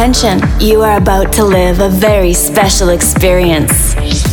attention. You are about to live a very special experience.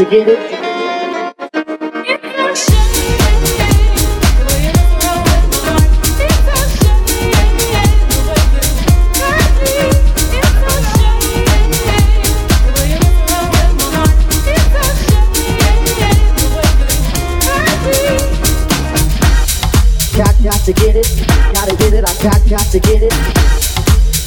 To get it. gotta get it, I got, got to get it.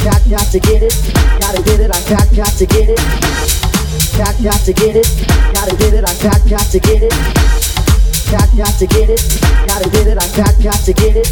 Got, got to get it, gotta get it, I got to get it. Got, got to get it, gotta get it, I got, got to get it. Got, got to get it, gotta get it, I got, got to get it.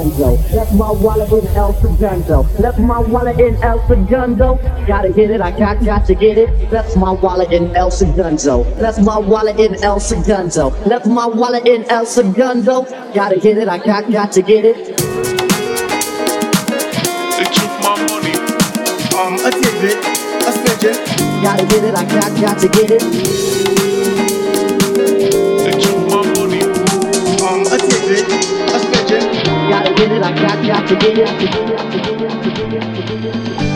Segundo. Left my wallet in El Segundo. Left my wallet in El Segundo. Gotta get it, I got, got to get it. Left my wallet in El Segundo. Left my wallet in El Segundo. Left my wallet in El Segundo. Gotta get it, I got, got to get it. They took my money. Um, a tidbit, a smidgen. Gotta get it, I got, got to get it. They took my money. Um, a tidbit, a smidgen. Gotta get it, I got, got to get it.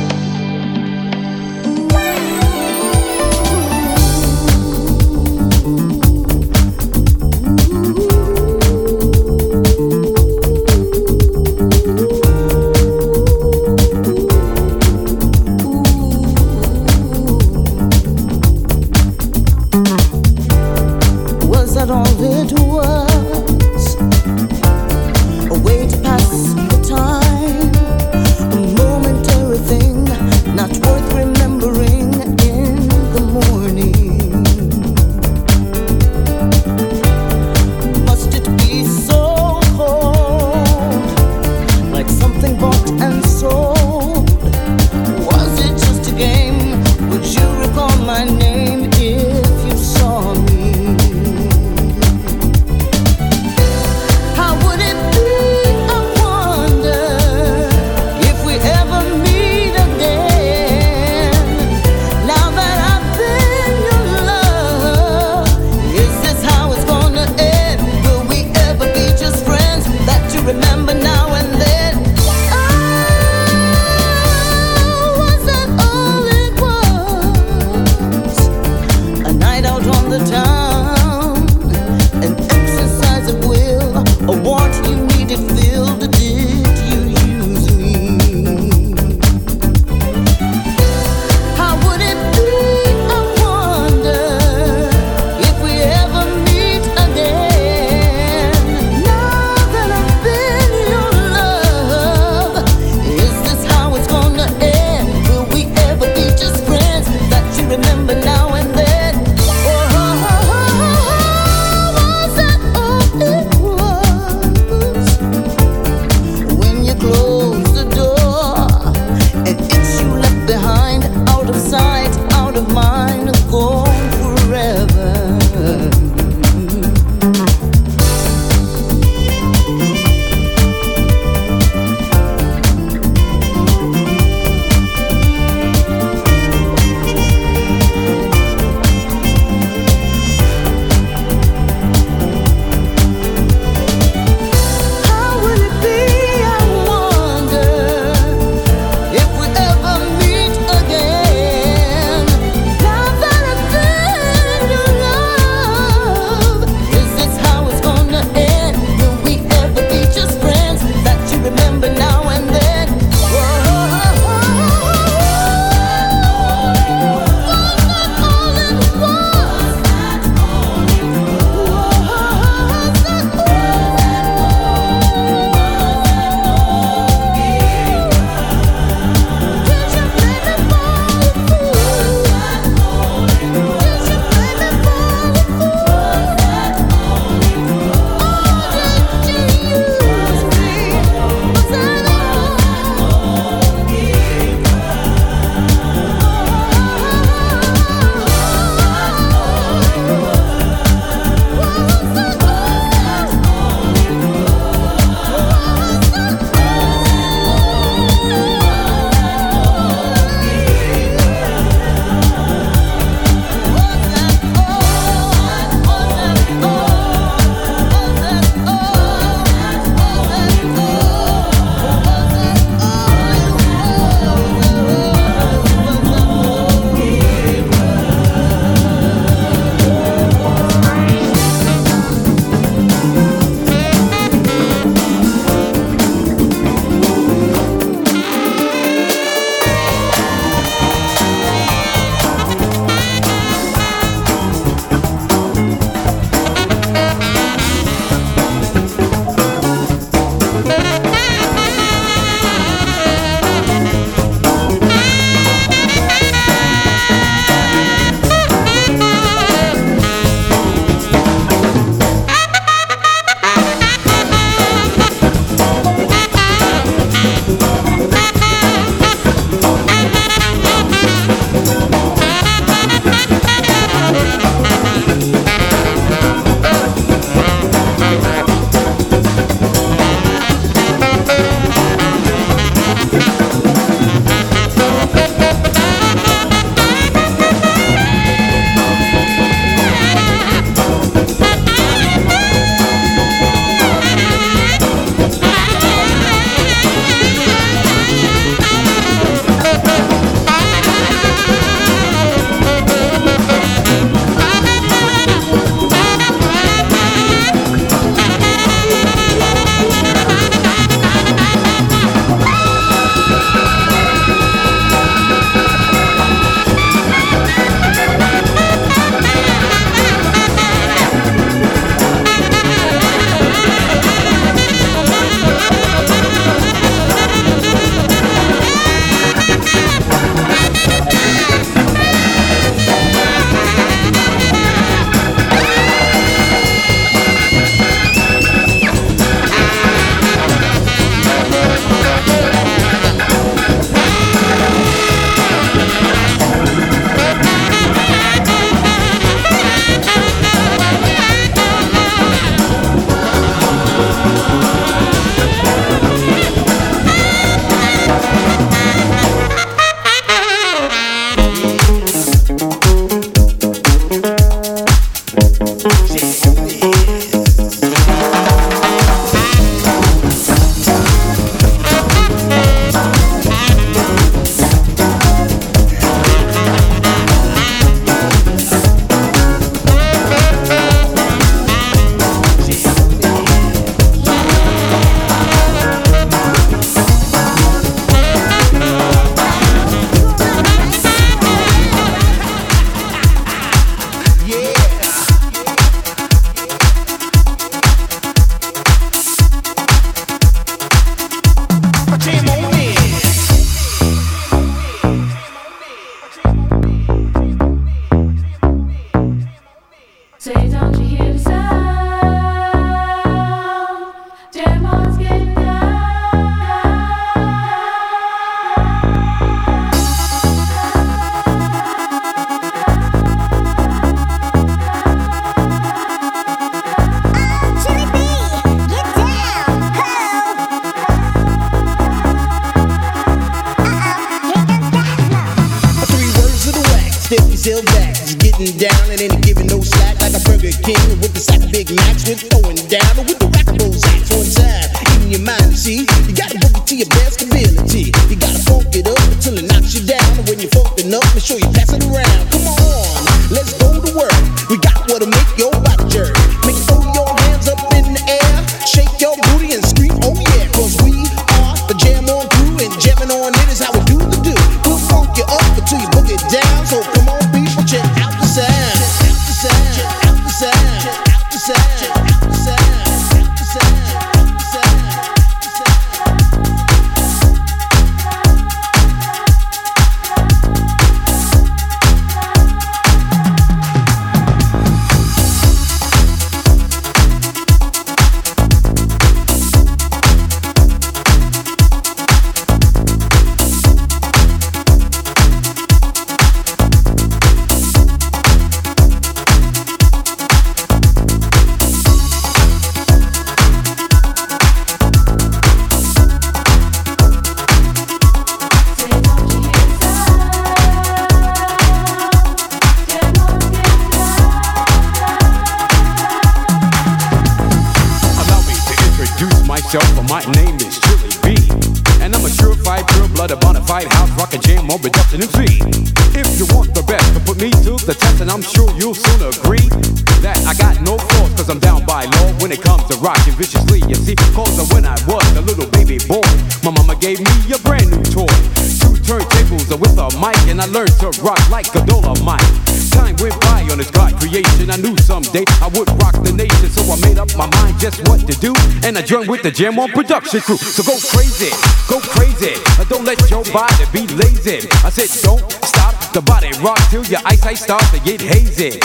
dolomite. Time went by on this God creation. I knew someday I would rock the nation, so I made up my mind just what to do. And I joined with the Jam On production crew. So go crazy, go crazy. Don't let your body be lazy. I said, don't stop the body rock till your eyesight starts to get hazy.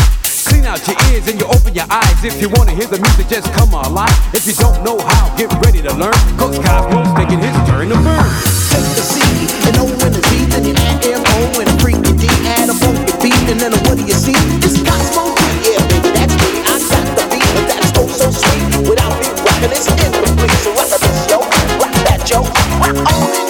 Clean out your ears and you open your eyes. If you wanna hear the music, just come alive. If you don't know how, get ready to learn. Coach Cozmo's taking his turn to burn. Take the C and O and the Z, then you add M O and freak and then what do you see? It's Cozmo D, yeah, baby, that's me. I got the beat, but that's oh so sweet. Without me rocking, it's incomplete. So rock this, yo, rock that, yo, rock all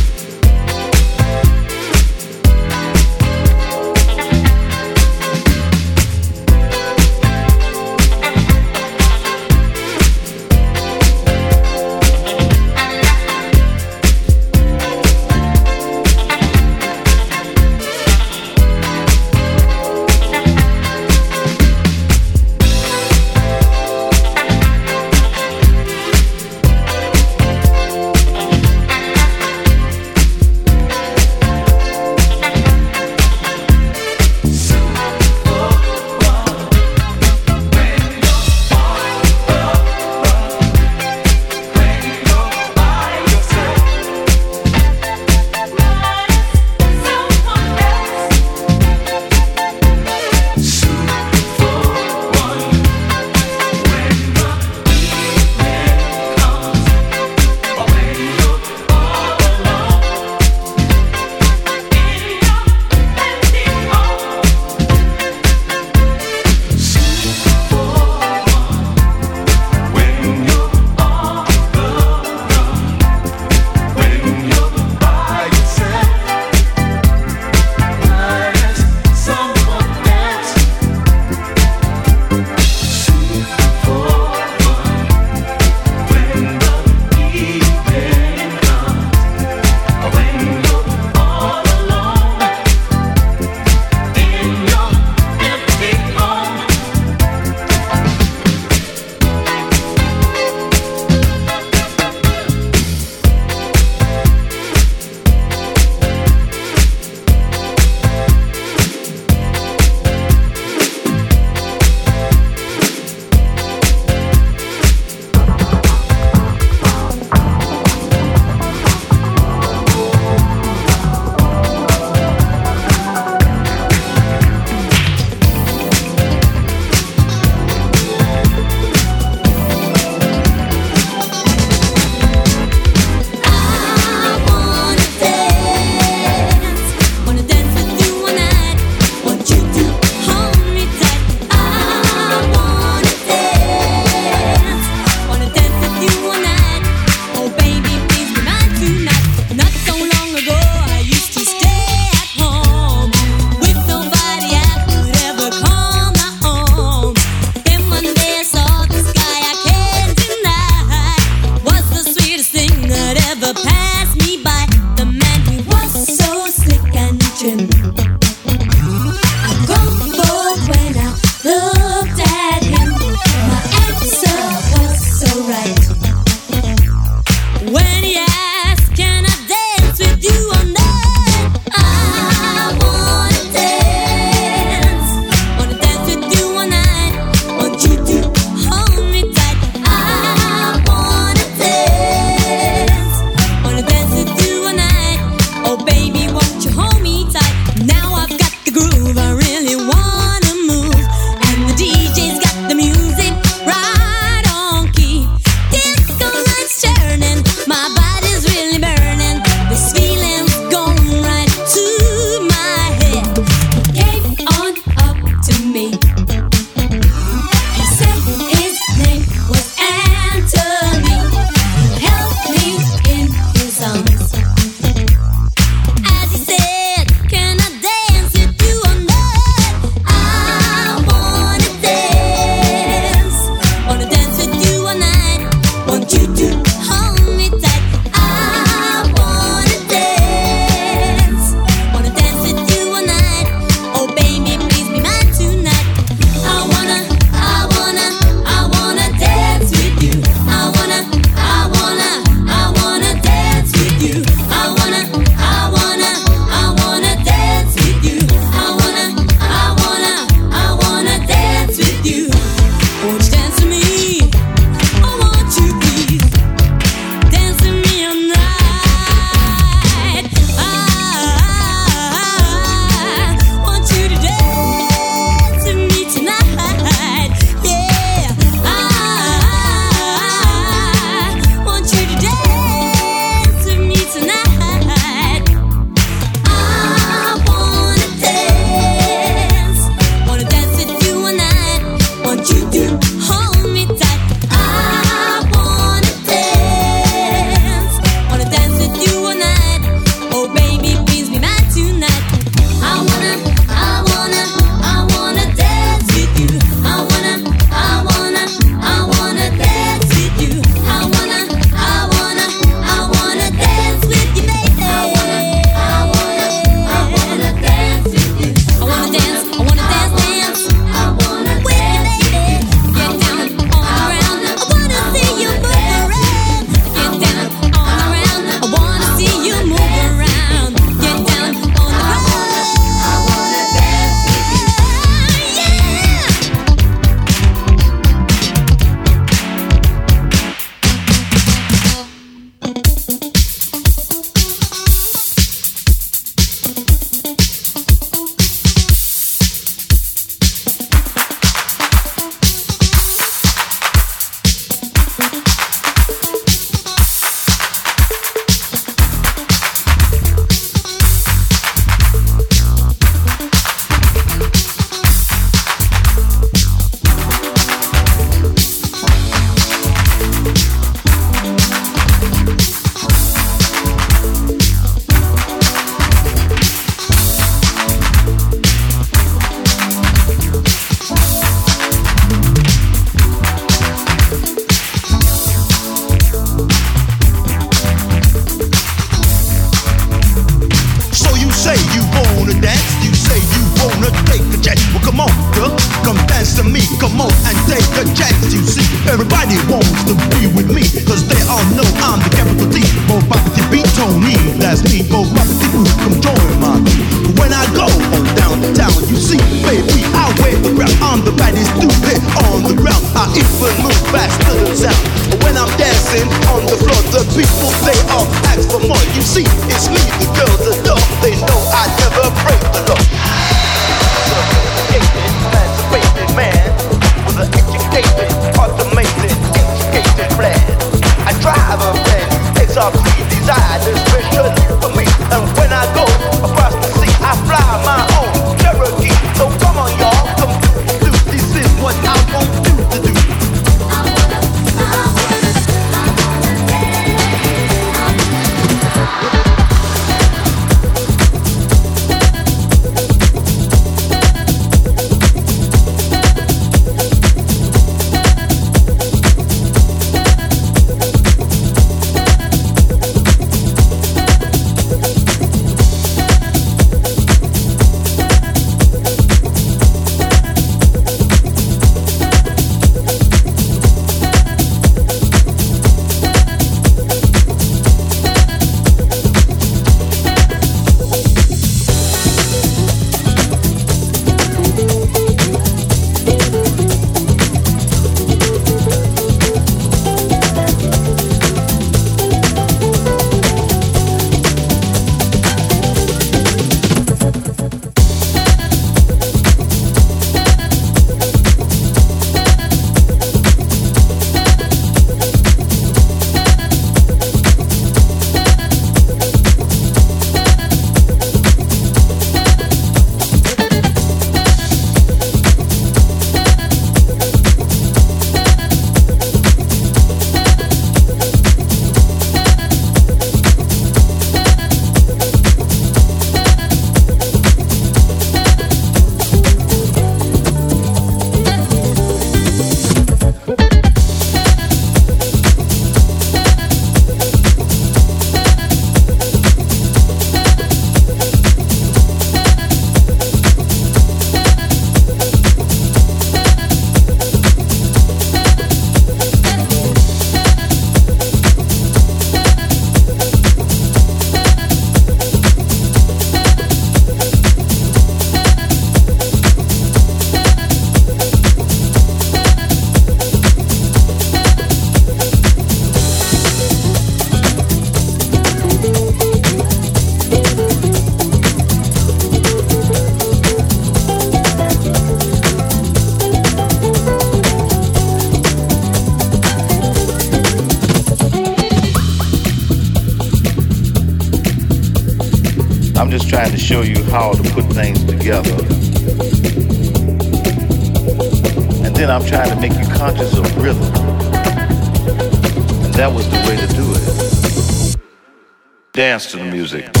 music.